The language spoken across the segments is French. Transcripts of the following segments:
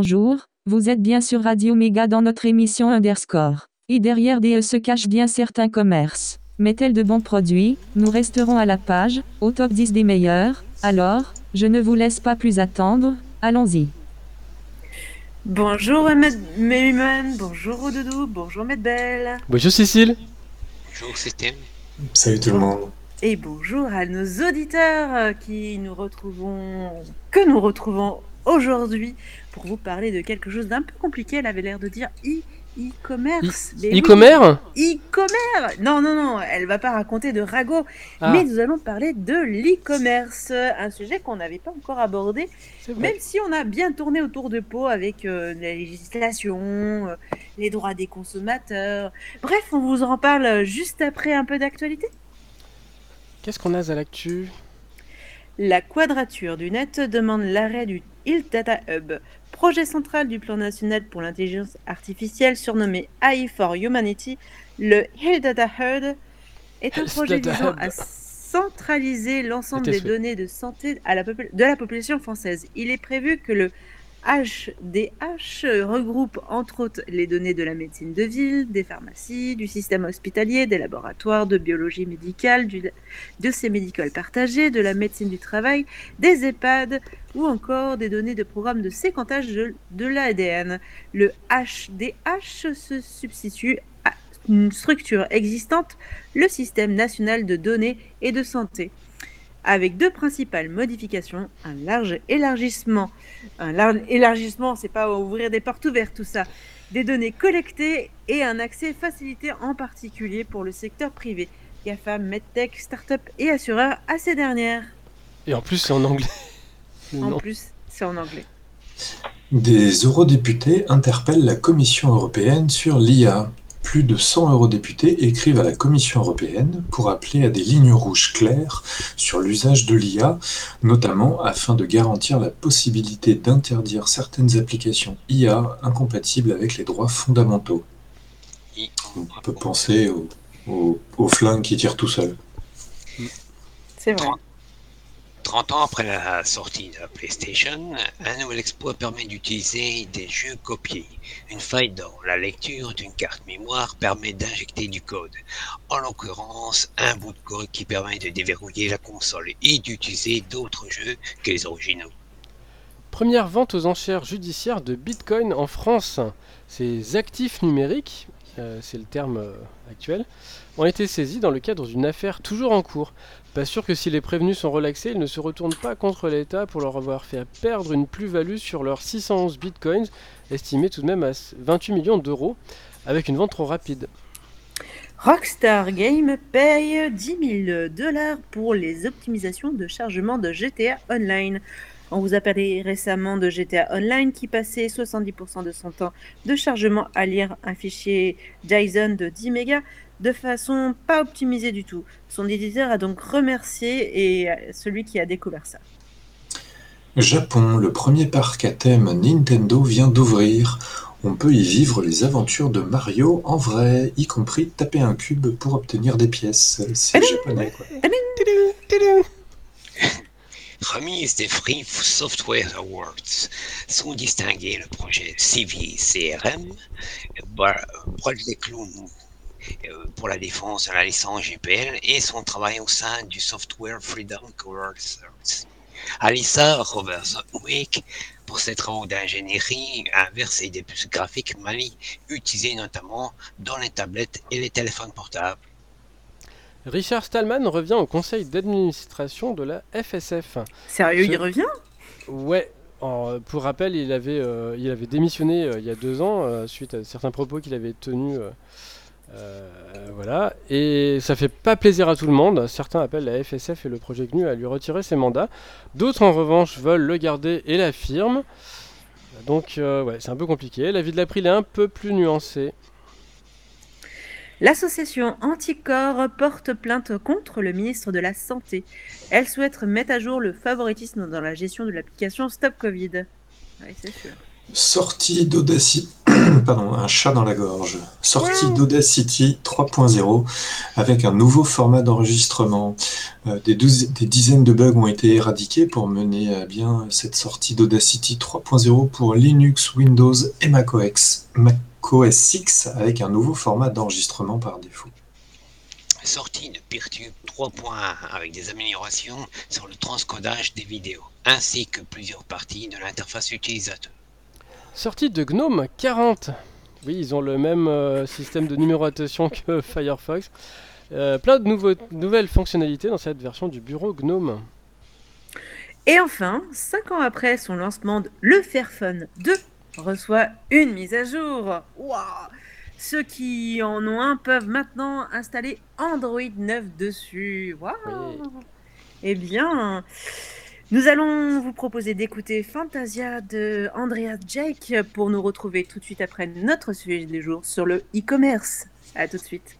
Bonjour, vous êtes bien sur Radio Méga dans notre émission Underscore. Et derrière DE se cachent bien certains commerces. Mais tels de bons produits, nous resterons à la page, au top 10 des meilleurs. Alors, je ne vous laisse pas plus attendre, allons-y. Bonjour Méluman, bonjour Odoudou, bonjour Medbelle. Bonjour Cécile. Bonjour Système. Salut tout le monde. Et bonjour à nos auditeurs euh, qui nous retrouvons, que nous retrouvons aujourd'hui pour vous parler de quelque chose d'un peu compliqué. Elle avait l'air de dire e- e-commerce. Oui, E-commerce E-commerce Non, non, non, elle va pas raconter de ragot, Ah. mais nous allons parler de l'e-commerce, un sujet qu'on n'avait pas encore abordé, même si on a bien tourné autour de pot avec euh, la législation, euh, les droits des consommateurs. Bref, on vous en parle juste après un peu d'actualité. Qu'est-ce qu'on a à l'actu La Quadrature du Net demande l'arrêt du Hill Data Hub, projet central du plan national pour l'intelligence artificielle surnommé AI for Humanity. Le Hill Data Hub est un projet visant à centraliser l'ensemble des données de santé à la popul- de la population française. Il est prévu que le HDH regroupe entre autres les données de la médecine de ville, des pharmacies, du système hospitalier, des laboratoires de biologie médicale, du, de ces médicales partagées, de la médecine du travail, des EHPAD ou encore des données de programmes de séquentage de, de l'ADN. Le HDH se substitue à une structure existante, le système national de données et de santé, avec deux principales modifications, un large élargissement. Un large élargissement, c'est pas ouvrir des portes ouvertes tout ça. Des données collectées et un accès facilité en particulier pour le secteur privé. GAFA, MedTech, Start-up et assureurs à ces dernières. Et en plus, c'est en anglais. En Non. plus, c'est en anglais. Des eurodéputés interpellent la Commission européenne sur l'IA. Plus de 100 eurodéputés écrivent à la Commission européenne pour appeler à des lignes rouges claires sur l'usage de l'IA, notamment afin de garantir la possibilité d'interdire certaines applications IA incompatibles avec les droits fondamentaux. On peut penser au, au, au flingue qui tire tout seul. C'est vrai. 30 ans après la sortie de la PlayStation, un nouvel exploit permet d'utiliser des jeux copiés. Une faille dans la lecture d'une carte mémoire permet d'injecter du code. En l'occurrence, un bout de code qui permet de déverrouiller la console et d'utiliser d'autres jeux que les originaux. Première vente aux enchères judiciaires de Bitcoin en France. Ces actifs numériques, euh, c'est le terme euh, actuel, ont été saisis dans le cadre d'une affaire toujours en cours. Pas sûr que si les prévenus sont relaxés, ils ne se retournent pas contre l'État pour leur avoir fait perdre une plus-value sur leurs 611 bitcoins, estimés tout de même à 28 millions d'euros, avec une vente trop rapide. Rockstar Game paye 10 000 dollars pour les optimisations de chargement de GTA Online. On vous a parlé récemment de GTA Online qui passait 70% de son temps de chargement à lire un fichier JSON de 10 mégas de façon pas optimisée du tout. Son éditeur a donc remercié et euh, celui qui a découvert ça. Japon, le premier parc à thème Nintendo vient d'ouvrir. On peut y vivre les aventures de Mario en vrai, y compris taper un cube pour obtenir des pièces. C'est japonais, quoi. Remise des Free Software Awards sont distingués le projet CV CRM, Bar- Bradley Clown euh, pour la défense de la licence GPL et son travail au sein du Software Freedom Course. Alissa Roberts-Wick pour ses travaux d'ingénierie inverse et des puces graphiques Mali utilisées notamment dans les tablettes et les téléphones portables. Richard Stallman revient au conseil d'administration de la FSF. Sérieux, Ce- il revient? Ouais, pour rappel, il avait, euh, il avait démissionné euh, il y a deux ans euh, suite à certains propos qu'il avait tenus. voilà, et ça fait pas plaisir à tout le monde. Certains appellent la FSF et le projet GNU à lui retirer ses mandats. D'autres, en revanche, veulent le garder et l'affirment. Donc, ouais, c'est un peu compliqué. La vie de l'April est un peu plus nuancée. L'association Anticorps porte plainte contre le ministre de la Santé. Elle souhaite mettre à jour le favoritisme dans la gestion de l'application Stop Covid. Oui, c'est sûr. Sortie d'Audacity, pardon, un chat dans la gorge. Sortie d'Audacity 3.0 avec un nouveau format d'enregistrement. Euh, des, dizaines de bugs ont été éradiqués pour mener à bien cette sortie d'Audacity 3.0 pour Linux, Windows et macOS, macOS X avec un nouveau format d'enregistrement par défaut. Sortie de Peertube 3.1 avec des améliorations sur le transcodage des vidéos, ainsi que plusieurs parties de l'interface utilisateur. Sortie de GNOME 40. Oui, ils ont le même euh, système de numérotation que Firefox. Euh, plein de nouveaux- nouvelles fonctionnalités dans cette version du bureau GNOME. Et enfin, 5 ans après son lancement, de- le Fairphone 2 reçoit une mise à jour. Waouh Ceux qui en ont un peuvent maintenant installer Android 9 dessus. Waouh Oui. Eh bien, nous allons vous proposer d'écouter Fantasia de Andrea Jake pour nous retrouver tout de suite après notre sujet du jour sur le e-commerce. À tout de suite.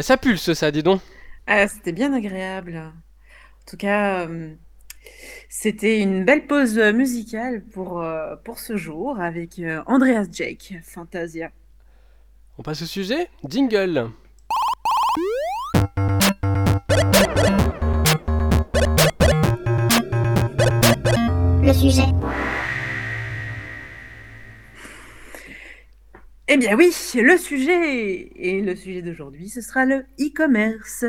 Bah ça pulse ça, dis donc. Ah, c'était bien agréable. En tout cas, euh, c'était une belle pause musicale pour, euh, pour ce jour avec euh, Andreas Jake, Fantasia. On passe au sujet Jingle. Le sujet. Eh bien oui, le sujet et le sujet d'aujourd'hui, ce sera le e-commerce.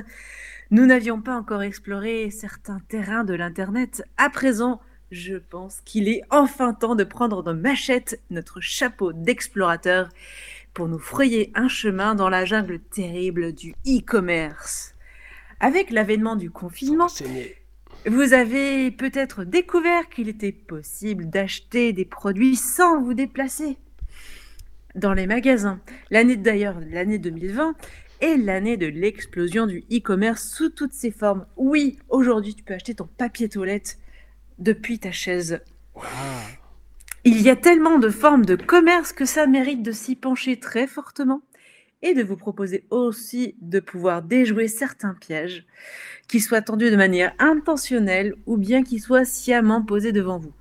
Nous n'avions pas encore exploré certains terrains de l'Internet. À présent, je pense qu'il est enfin temps de prendre nos machettes, notre chapeau d'explorateur, pour nous frayer un chemin dans la jungle terrible du e-commerce. Avec l'avènement du confinement, vous avez peut-être découvert qu'il était possible d'acheter des produits sans vous déplacer dans les magasins. L'année d'ailleurs, l'année 2020 est l'année de l'explosion du e-commerce sous toutes ses formes. Oui, aujourd'hui, tu peux acheter ton papier toilette depuis ta chaise. Il y a tellement de formes de commerce que ça mérite de s'y pencher très fortement et de vous proposer aussi de pouvoir déjouer certains pièges qui soient tendus de manière intentionnelle ou bien qui soient sciemment posés devant vous.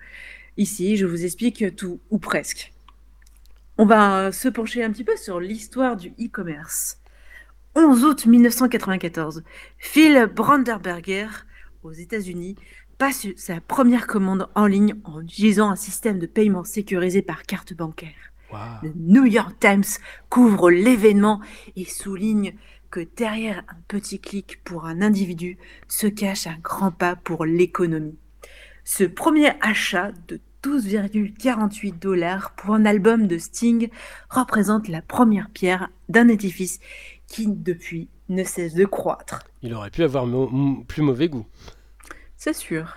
Ici, je vous explique tout, ou presque. On va euh, se pencher un petit peu sur l'histoire du e-commerce. 11 août 1994, Phil Brandenberger, aux États-Unis, passe sa première commande en ligne en utilisant un système de paiement sécurisé par carte bancaire. Le New York Times couvre l'événement et souligne que derrière un petit clic pour un individu se cache un grand pas pour l'économie. Ce premier achat de 12,48 dollars pour un album de Sting représente la première pierre d'un édifice qui, depuis, ne cesse de croître. Il aurait pu avoir plus mauvais goût. C'est sûr.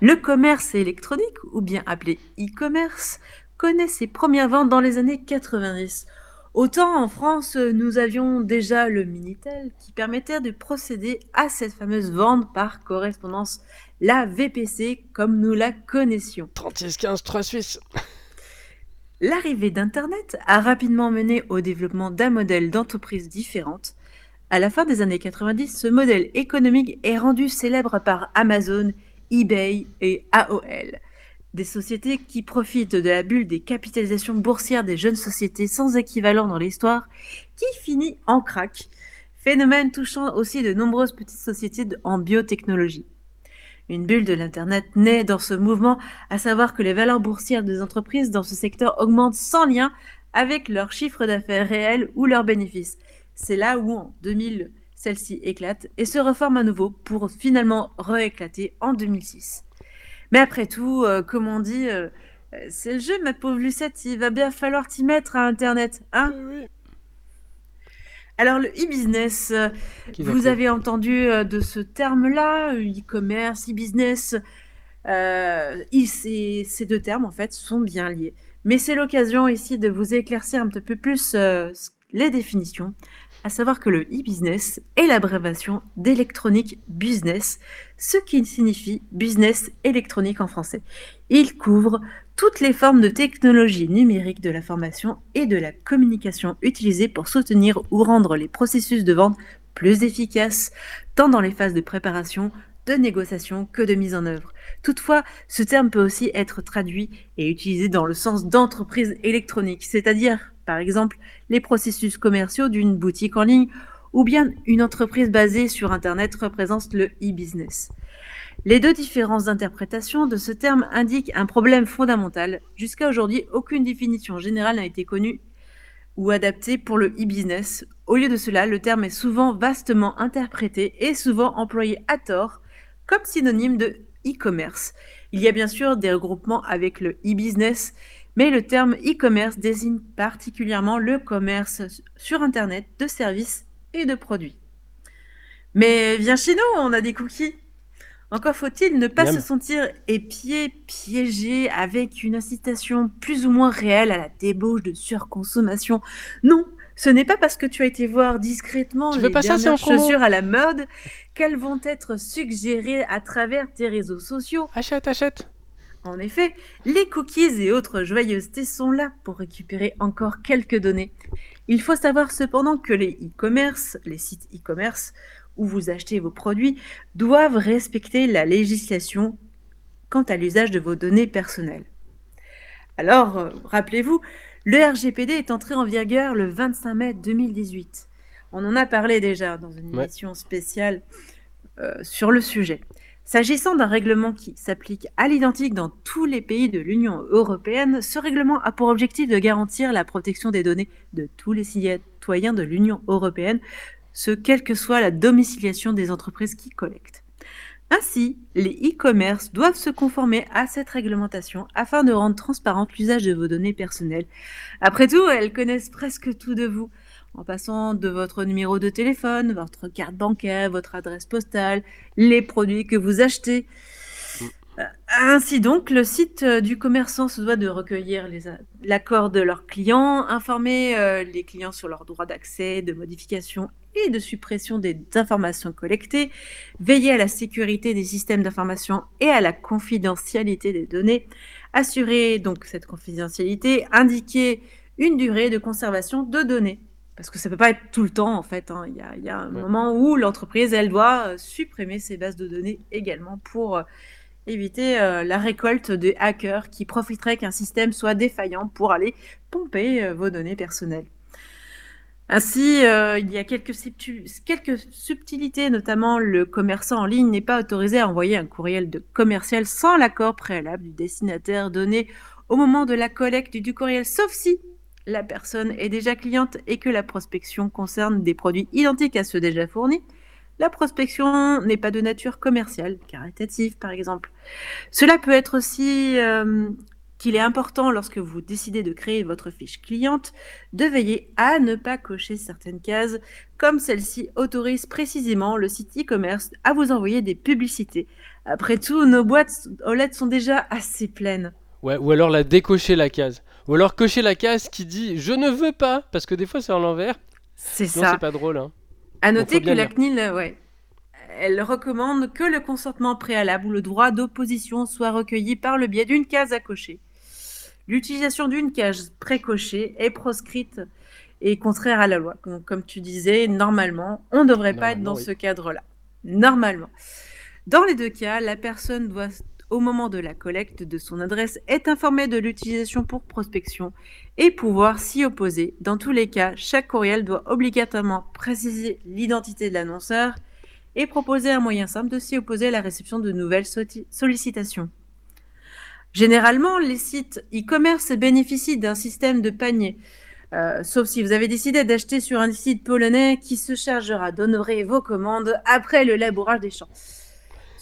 Le commerce électronique, ou bien appelé e-commerce, connaît ses premières ventes dans les années 90. Autant en France, nous avions déjà le Minitel qui permettait de procéder à cette fameuse vente par correspondance, la VPC comme nous la connaissions. 3615 3 Suisse. L'arrivée d'Internet a rapidement mené au développement d'un modèle d'entreprise différente. À la fin des années 90, ce modèle économique est rendu célèbre par Amazon, eBay et AOL. Des sociétés qui profitent de la bulle des capitalisations boursières des jeunes sociétés sans équivalent dans l'histoire, qui finit en crack. Phénomène touchant aussi de nombreuses petites sociétés en biotechnologie. Une bulle de l'Internet naît dans ce mouvement, à savoir que les valeurs boursières des entreprises dans ce secteur augmentent sans lien avec leur chiffre d'affaires réel ou leurs bénéfices. C'est là où, en 2000, celle-ci éclate et se reforme à nouveau pour finalement rééclater en 2006. Mais après tout, euh, comme on dit, euh, c'est le jeu, ma pauvre Lucette, il va bien falloir t'y mettre à Internet, hein Oui. Alors le e-business, euh, vous avez entendu de ce terme-là, e-commerce, e-business. euh, ces, deux termes, en fait, sont bien liés. Mais c'est l'occasion ici de vous éclaircir un petit peu plus euh, les définitions, à savoir que le e-business est l'abréviation d'électronique business, ce qui signifie business électronique en français. Il couvre toutes les formes de technologie numérique de l'information et de la communication utilisées pour soutenir ou rendre les processus de vente plus efficaces, tant dans les phases de préparation, de négociation que de mise en œuvre. Toutefois, ce terme peut aussi être traduit et utilisé dans le sens d'entreprise électronique, c'est-à-dire, par exemple, les processus commerciaux d'une boutique en ligne ou bien une entreprise basée sur Internet représente le e-business. Les deux différentes interprétations de ce terme indiquent un problème fondamental. Jusqu'à aujourd'hui, aucune définition générale n'a été connue ou adaptée pour le e-business. Au lieu de cela, le terme est souvent vastement interprété et souvent employé à tort comme synonyme de e-commerce. Il y a bien sûr des regroupements avec le e-business, mais le terme e-commerce désigne particulièrement le commerce sur Internet de services et de produits. Mais viens chez nous, on a des cookies. Encore faut-il ne pas Miam. se sentir épié, piégé avec une incitation plus ou moins réelle à la débauche de surconsommation. Non, ce n'est pas parce que tu as été voir discrètement Tu les pas dernières chaussures à la mode qu'elles vont être suggérées à travers tes réseaux sociaux. Achète, achète. En effet, les cookies et autres joyeusetés sont là pour récupérer encore quelques données. Il faut savoir cependant que les e-commerce, les sites e-commerce où vous achetez vos produits, doivent respecter la législation quant à l'usage de vos données personnelles. Alors, euh, rappelez-vous, le RGPD est entré en vigueur le 25 mai 2018. On en a parlé déjà dans une émission spéciale euh, sur le sujet. S'agissant d'un règlement qui s'applique à l'identique dans tous les pays de l'Union européenne, ce règlement a pour objectif de garantir la protection des données de tous les citoyens de l'Union européenne, ce quelle que soit la domiciliation des entreprises qui collectent. Ainsi, les e-commerce doivent se conformer à cette réglementation afin de rendre transparent l'usage de vos données personnelles. Après tout, elles connaissent presque tout de vous, en passant de votre numéro de téléphone, votre carte bancaire, votre adresse postale, les produits que vous achetez. Euh, Ainsi donc, le site euh, du commerçant se doit de recueillir l'accord de leurs clients, informer euh, les clients sur leurs droits d'accès, de modification et de suppression des informations collectées, veiller à la sécurité des systèmes d'information et à la confidentialité des données, assurer donc cette confidentialité, indiquer une durée de conservation de données. Parce que ça peut pas être tout le temps, en fait. hein. Il, y a, il y a un Ouais. moment où l'entreprise, elle doit euh, supprimer ses bases de données également pour euh, éviter euh, la récolte des hackers qui profiteraient qu'un système soit défaillant pour aller pomper euh, vos données personnelles. Ainsi, euh, il y a quelques subtilités, notamment le commerçant en ligne n'est pas autorisé à envoyer un courriel de commercial sans l'accord préalable du destinataire donné au moment de la collecte du courriel, sauf si la personne est déjà cliente et que la prospection concerne des produits identiques à ceux déjà fournis. La prospection n'est pas de nature commerciale, caritative par exemple. Cela peut être aussi euh, qu'il est important lorsque vous décidez de créer votre fiche cliente de veiller à ne pas cocher certaines cases, comme celle-ci autorise précisément le site e-commerce à vous envoyer des publicités. Après tout, nos boîtes aux lettres sont déjà assez pleines. Ou alors la décocher la case. Ou alors cocher la case qui dit je ne veux pas, parce que des fois c'est en l'envers. C'est ça. c'est pas drôle. Hein. À noter que la. CNIL, euh, ouais, elle recommande que le consentement préalable ou le droit d'opposition soit recueilli par le biais d'une case à cocher. L'utilisation d'une case précochée est proscrite et contraire à la loi. Donc, comme tu disais, normalement, on ne devrait pas être dans oui. ce cadre-là. Normalement. Dans les deux cas, la personne doit, au moment de la collecte de son adresse, être informée de l'utilisation pour prospection et pouvoir s'y opposer. Dans tous les cas, chaque courriel doit obligatoirement préciser l'identité de l'annonceur et proposer un moyen simple de s'y opposer à la réception de nouvelles sollicitations. Généralement, les sites e-commerce bénéficient d'un système de panier, euh, sauf si vous avez décidé d'acheter sur un site polonais qui se chargera d'honorer vos commandes après le labourage des champs.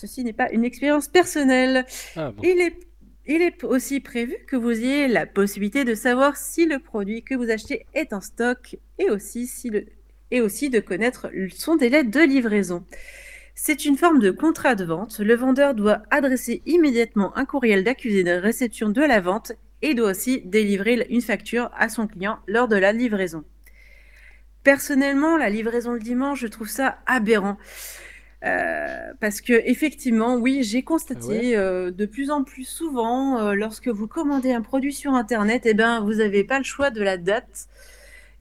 Ceci n'est pas une expérience personnelle. Ah bon. Il est, il est aussi prévu que vous ayez la possibilité de savoir si le produit que vous achetez est en stock et aussi, si le, et aussi de connaître son délai de livraison. C'est une forme de contrat de vente. Le vendeur doit adresser immédiatement un courriel d'accusé de réception de la vente et doit aussi délivrer une facture à son client lors de la livraison. Personnellement, la livraison le dimanche, je trouve ça aberrant. Euh, parce que effectivement, oui, j'ai constaté Ah euh, de plus en plus souvent, euh, lorsque vous commandez un produit sur Internet, eh ben, vous n'avez pas le choix de la date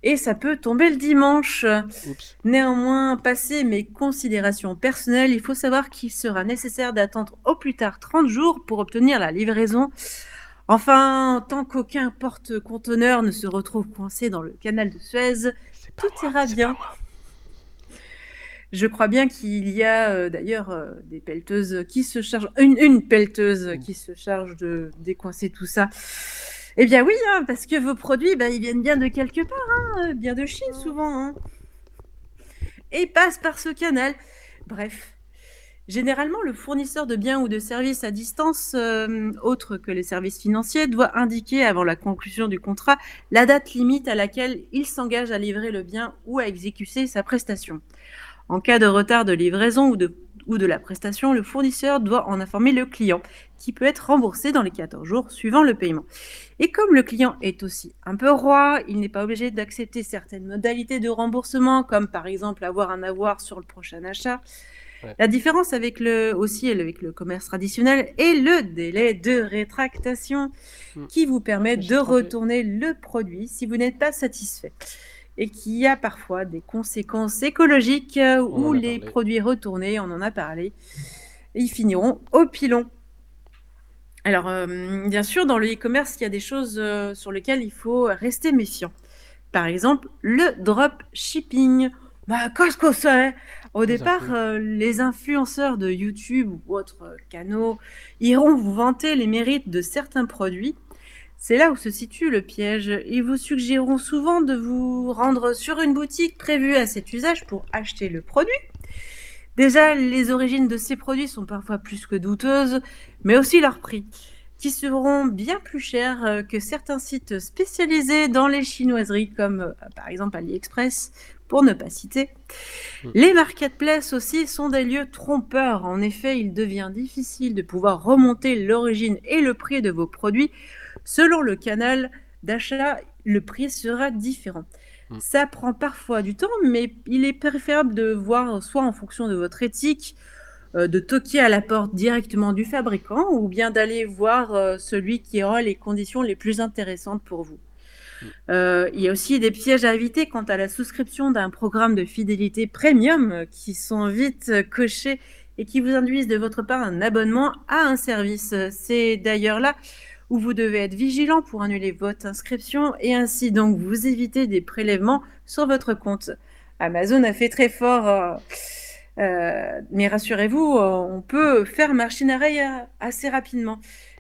et ça peut tomber le dimanche. Oups. Néanmoins, passé mes considérations personnelles, il faut savoir qu'il sera nécessaire d'attendre au plus tard 30 jours pour obtenir la livraison. Enfin, tant qu'aucun porte-conteneur ne se retrouve coincé dans le canal de Suez, tout ira bien. moi. Je crois bien qu'il y a euh, d'ailleurs euh, des pelleteuses qui se chargent, une, une pelleteuse qui se charge de décoincer tout ça. Eh bien oui, hein, parce que vos produits, bah, ils viennent bien de quelque part, hein, euh, bien de Chine souvent, hein. et passent par ce canal. Bref. Généralement, le fournisseur de biens ou de services à distance, euh, autre que les services financiers, doit indiquer avant la conclusion du contrat la date limite à laquelle il s'engage à livrer le bien ou à exécuter sa prestation. En cas de retard de livraison ou de, ou de la prestation, le fournisseur doit en informer le client, qui peut être remboursé dans les 14 jours suivant le paiement. Et comme le client est aussi un peu roi, il n'est pas obligé d'accepter certaines modalités de remboursement, comme par exemple avoir un avoir sur le prochain achat. Ouais. La différence avec le, aussi avec le commerce traditionnel est le délai de rétractation Hmm. qui vous permet de retourner le produit si vous n'êtes pas satisfait. Et qui a parfois des conséquences écologiques euh, où les parlé. produits retournés, on en a parlé, ils finiront au pilon. Alors, euh, bien sûr, dans le e-commerce, il y a des choses euh, sur lesquelles il faut rester méfiant. Par exemple, le drop shipping. Bah, qu'est-ce que c'est? Au départ, euh, les influenceurs de YouTube ou autres canaux iront vous vanter les mérites de certains produits. C'est là où se situe le piège. Ils vous suggéreront souvent de vous rendre sur une boutique prévue à cet usage pour acheter le produit. Déjà, les origines de ces produits sont parfois plus que douteuses, mais aussi leur prix, qui seront bien plus chers euh, que certains sites spécialisés dans les chinoiseries, comme euh, par exemple AliExpress, pour ne pas citer. Mm. Les marketplaces aussi sont des lieux trompeurs. En effet, il devient difficile de pouvoir remonter l'origine et le prix de vos produits. Selon le canal d'achat, le prix sera différent. Mm. Ça prend parfois du temps, mais il est préférable de voir soit en fonction de votre éthique, euh, de toquer à la porte directement du fabricant, ou bien d'aller voir euh, celui qui aura les conditions les plus intéressantes pour vous. Euh, il y a aussi des pièges à éviter quant à la souscription d'un programme de fidélité premium qui sont vite cochés et qui vous induisent de votre part un abonnement à un service. C'est d'ailleurs là où vous devez être vigilant pour annuler votre inscription et ainsi donc vous éviter des prélèvements sur votre compte. Amazon a fait très fort, euh, euh, mais rassurez-vous, euh, on peut faire machine euh, assez rapidement.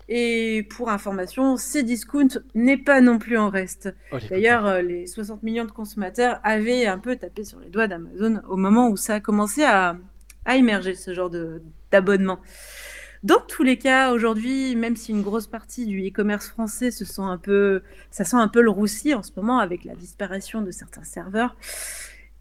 Et pour information, Cdiscount n'est pas non plus en reste. Oh, D'ailleurs, les 60 millions de consommateurs avaient un peu tapé sur les doigts d'Amazon au moment où ça a commencé à, à émerger, ce genre d'abonnement. Dans tous les cas, aujourd'hui, même si une grosse partie du e-commerce français se sent un peu, ça sent un peu le roussi en ce moment avec la disparition de certains serveurs,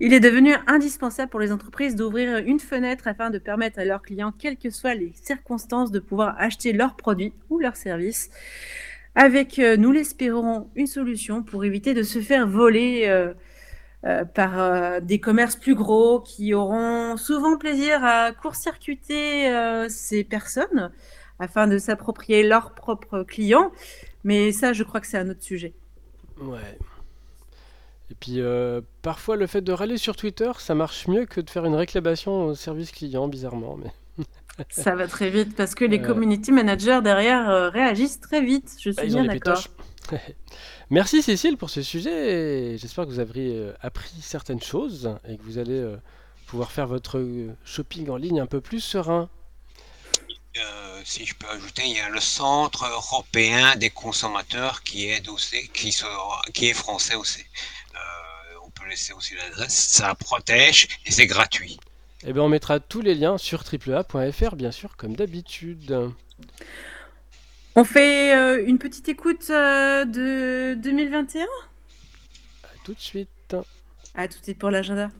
il est devenu indispensable pour les entreprises d'ouvrir une fenêtre afin de permettre à leurs clients, quelles que soient les circonstances, de pouvoir acheter leurs produits ou leurs services. Avec, euh, nous l'espérons, une solution pour éviter de se faire voler euh, euh, par euh, des commerces plus gros qui auront souvent plaisir à court-circuiter euh, ces personnes afin de s'approprier leurs propres clients. Mais ça, je crois que c'est un autre sujet. Ouais. Et puis parfois le fait de râler sur Twitter, ça marche mieux que de faire une réclamation au service client, bizarrement. Mais Ça va très vite parce que les community managers derrière réagissent très vite. Je ah, suis bien d'accord. Merci Cécile pour ce sujet. et J'espère que vous avez euh, appris certaines choses et que vous allez euh, pouvoir faire votre euh, shopping en ligne un peu plus serein. Euh, si je peux ajouter, il y a le Centre européen des consommateurs qui est aussi, qui, sera- qui est français aussi. Euh, on peut laisser aussi l'adresse. Ça protège et c'est gratuit. Et bien on mettra tous les liens sur triplea.fr bien sûr comme d'habitude. On fait euh, une petite écoute euh, de 2021 À tout de suite. À tout de suite pour l'agenda.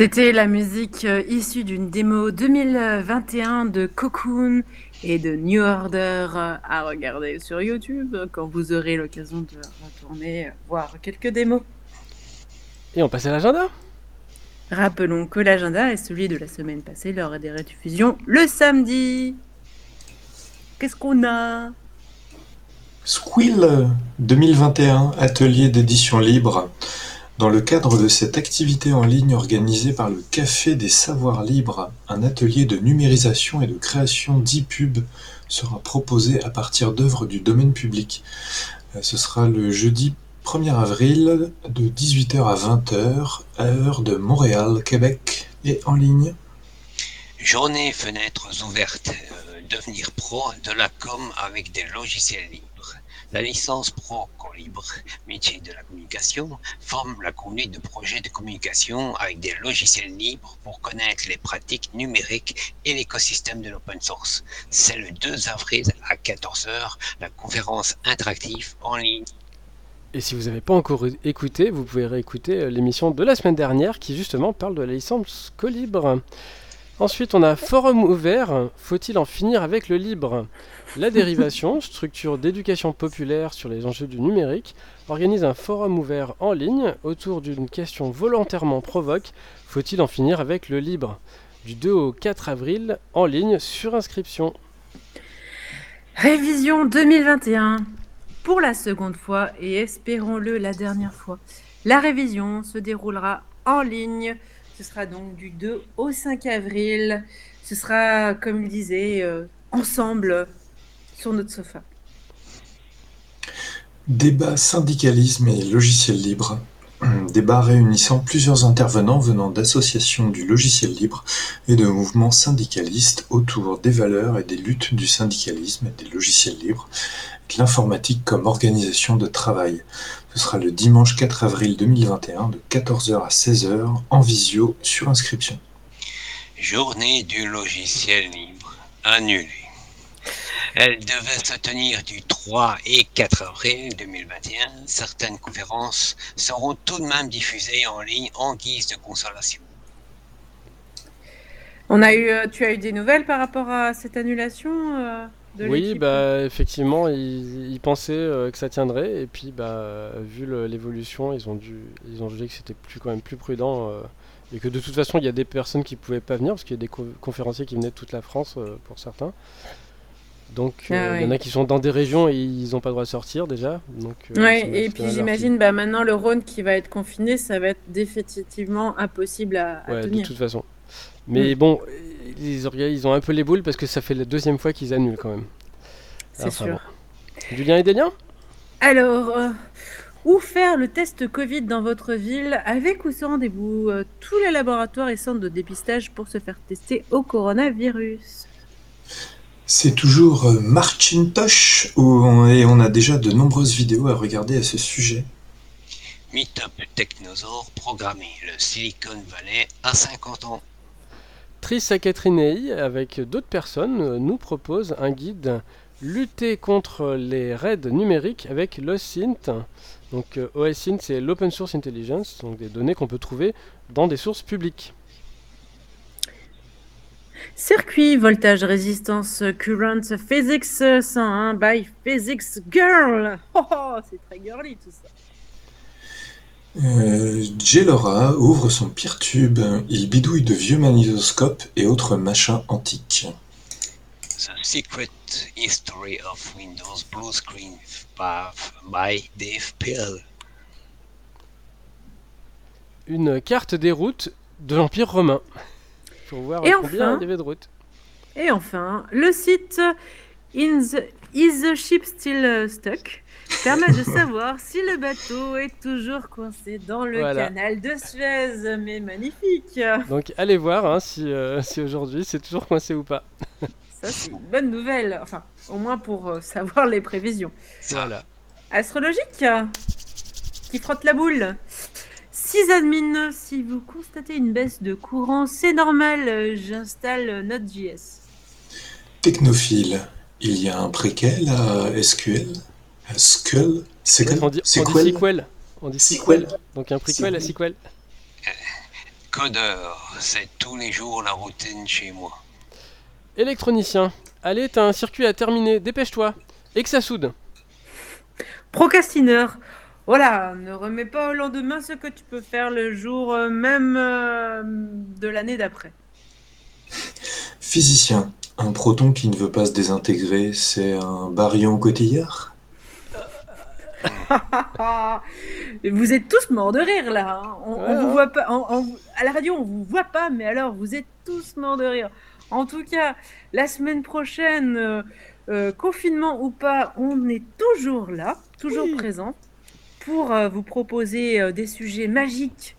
C'était la musique euh, issue d'une démo 2021 de Cocoon et de New Order euh, à regarder sur YouTube quand vous aurez l'occasion de retourner euh, voir quelques démos. Et on passe à l'agenda Rappelons que l'agenda est celui de la semaine passée lors des rediffusions le samedi. Qu'est-ce qu'on a? Squill 2021, atelier d'édition libre. Dans le cadre de cette activité en ligne organisée par le Café des Savoirs Libres, un atelier de numérisation et de création d'e-pub sera proposé à partir d'œuvres du domaine public. Euh, Ce sera le jeudi 1er avril de 18h à 20h, heure de Montréal, Québec, et en ligne. Journée fenêtres ouvertes, euh, devenir pro de la com avec des logiciels libres. La licence pro métier de la communication, forme la conduite de projets de communication avec des logiciels libres pour connaître les pratiques numériques et l'écosystème de l'open source. C'est le 2 avril à 14h, la conférence interactive en ligne. Et si vous n'avez pas encore écouté, vous pouvez réécouter euh, l'émission de la semaine dernière qui justement parle de la licence Colibre. Ensuite, on a Forum ouvert. Faut-il en finir avec le libre? La dérivation, structure d'éducation populaire sur les enjeux du numérique, organise un forum ouvert en ligne autour d'une question volontairement provoque. Faut-il en finir avec le libre? Du 2 au 4 avril, en ligne, sur inscription. Révision 2021. Pour la seconde fois et espérons-le la dernière fois, la révision se déroulera en ligne. Ce sera donc du 2 au 5 avril. Ce sera, comme il disait, euh, ensemble sur notre sofa. Débat syndicalisme et logiciel libre. Débat réunissant plusieurs intervenants venant d'associations du logiciel libre et de mouvements syndicalistes autour des valeurs et des luttes du syndicalisme et des logiciels libres, de l'informatique comme organisation de travail. Ce sera le dimanche 4 avril 2021 de 14h à 16h en visio sur inscription. Journée du logiciel libre annulée. Elle devait se tenir du 3 et 4 avril 2021. Certaines conférences seront tout de même diffusées en ligne en guise de consolation. On a eu, euh, tu as eu des nouvelles par rapport à cette annulation euh, de Oui, bah effectivement, ils, ils pensaient euh, que ça tiendrait, et puis bah vu l'évolution, ils ont dû, ils ont jugé que c'était plus quand même plus prudent, euh, et que de toute façon, il y a des personnes qui pouvaient pas venir parce qu'il y a des co- conférenciers qui venaient de toute la France euh, pour certains. Donc Ah euh, il y en a qui sont dans des régions et ils n'ont pas le droit de sortir déjà. Donc euh, Ouais, et puis j'imagine, bah, maintenant le Rhône qui va être confiné, ça va être définitivement impossible à, à Ouais, de toute façon. Mais bon, les orga- ils ont un peu les boules parce que ça fait la deuxième fois qu'ils annulent quand même. C'est Enfin, sûr. bon. Du lien et des liens Alors, euh, où faire le test Covid dans votre ville? Avec ou sans rendez-vous? Euh, Tous les laboratoires et centres de dépistage pour se faire tester au coronavirus. C'est toujours euh, où on, et on a déjà de nombreuses vidéos à regarder à ce sujet. Meetup Technosaure programmé. Le Silicon Valley à 50 ans. Triss Catrinei, avec d'autres personnes, nous propose un guide lutter contre les raids numériques avec l'OSINT. Donc euh, OSINT, c'est l'Open Source Intelligence, donc des données qu'on peut trouver dans des sources publiques. Circuit, voltage, résistance, current, physics 101 by Physics Girl. Oh, oh, c'est très girly tout ça. Euh, Gelora ouvre son pire tube. Il bidouille de vieux magnétoscopes et autres machins antiques. The Secret History of Windows Blue Screen by, by Dave Pill. Une carte des routes de l'Empire romain. Pour voir Et combien enfin- il y avait de routes. Et enfin, le site In the, Is the Ship Still Stuck? Permet de savoir si le bateau est toujours coincé dans le Voilà. canal de Suez. Mais magnifique Donc allez voir hein, si, euh, si aujourd'hui c'est toujours coincé ou pas. Ça, c'est une bonne nouvelle. Enfin, au moins pour euh, savoir les prévisions. Voilà. Astrologique qui frotte la boule. 6 admin, si vous constatez une baisse de courant, c'est normal, j'installe Node.js. Technophile. Il y a un préquel à SQL Skull C'est On dit, C'est on dit quoi sequel. On dit Sequel. Donc un prequel à sequel. Codeur, c'est tous les jours la routine chez moi. Électronicien. Allez, t'as un circuit à terminer, dépêche-toi. Et que ça soude. Procrastineur. Voilà, ne remets pas au lendemain ce que tu peux faire le jour euh, même euh, de l'année d'après. Physicien. Un proton qui ne veut pas se désintégrer, c'est un baryon cotillard vous êtes tous morts de rire là. hein. On, on Ouais, vous hein. voit pas. on- on- à la radio, on vous voit pas, mais alors vous êtes tous morts de rire. En tout cas, la semaine prochaine, euh, euh, confinement ou pas, on est toujours là, toujours Oui. présent pour euh, vous proposer des sujets magiques.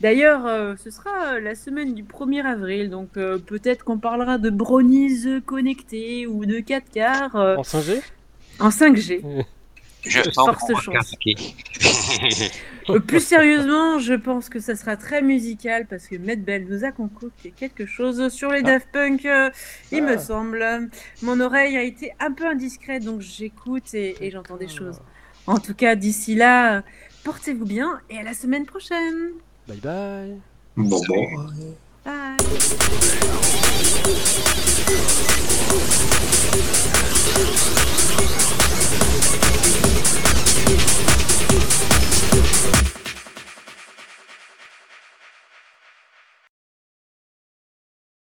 D'ailleurs, ce sera la semaine du 1er avril, donc peut-être qu'on parlera de brownies connectés ou de 4 quarts En 5G en 5G. Je sens chance. Euh, Plus sérieusement, je pense que ça sera très musical parce que Medbell nous a concocté quelque chose sur les Ah. Daft Punk, euh, il me Ah. semble. Mon oreille a été un peu indiscrète, donc j'écoute et, et j'entends des choses. En tout cas, d'ici là, euh, portez-vous bien et à la semaine prochaine. Bye bye. Bon, bon. Bye.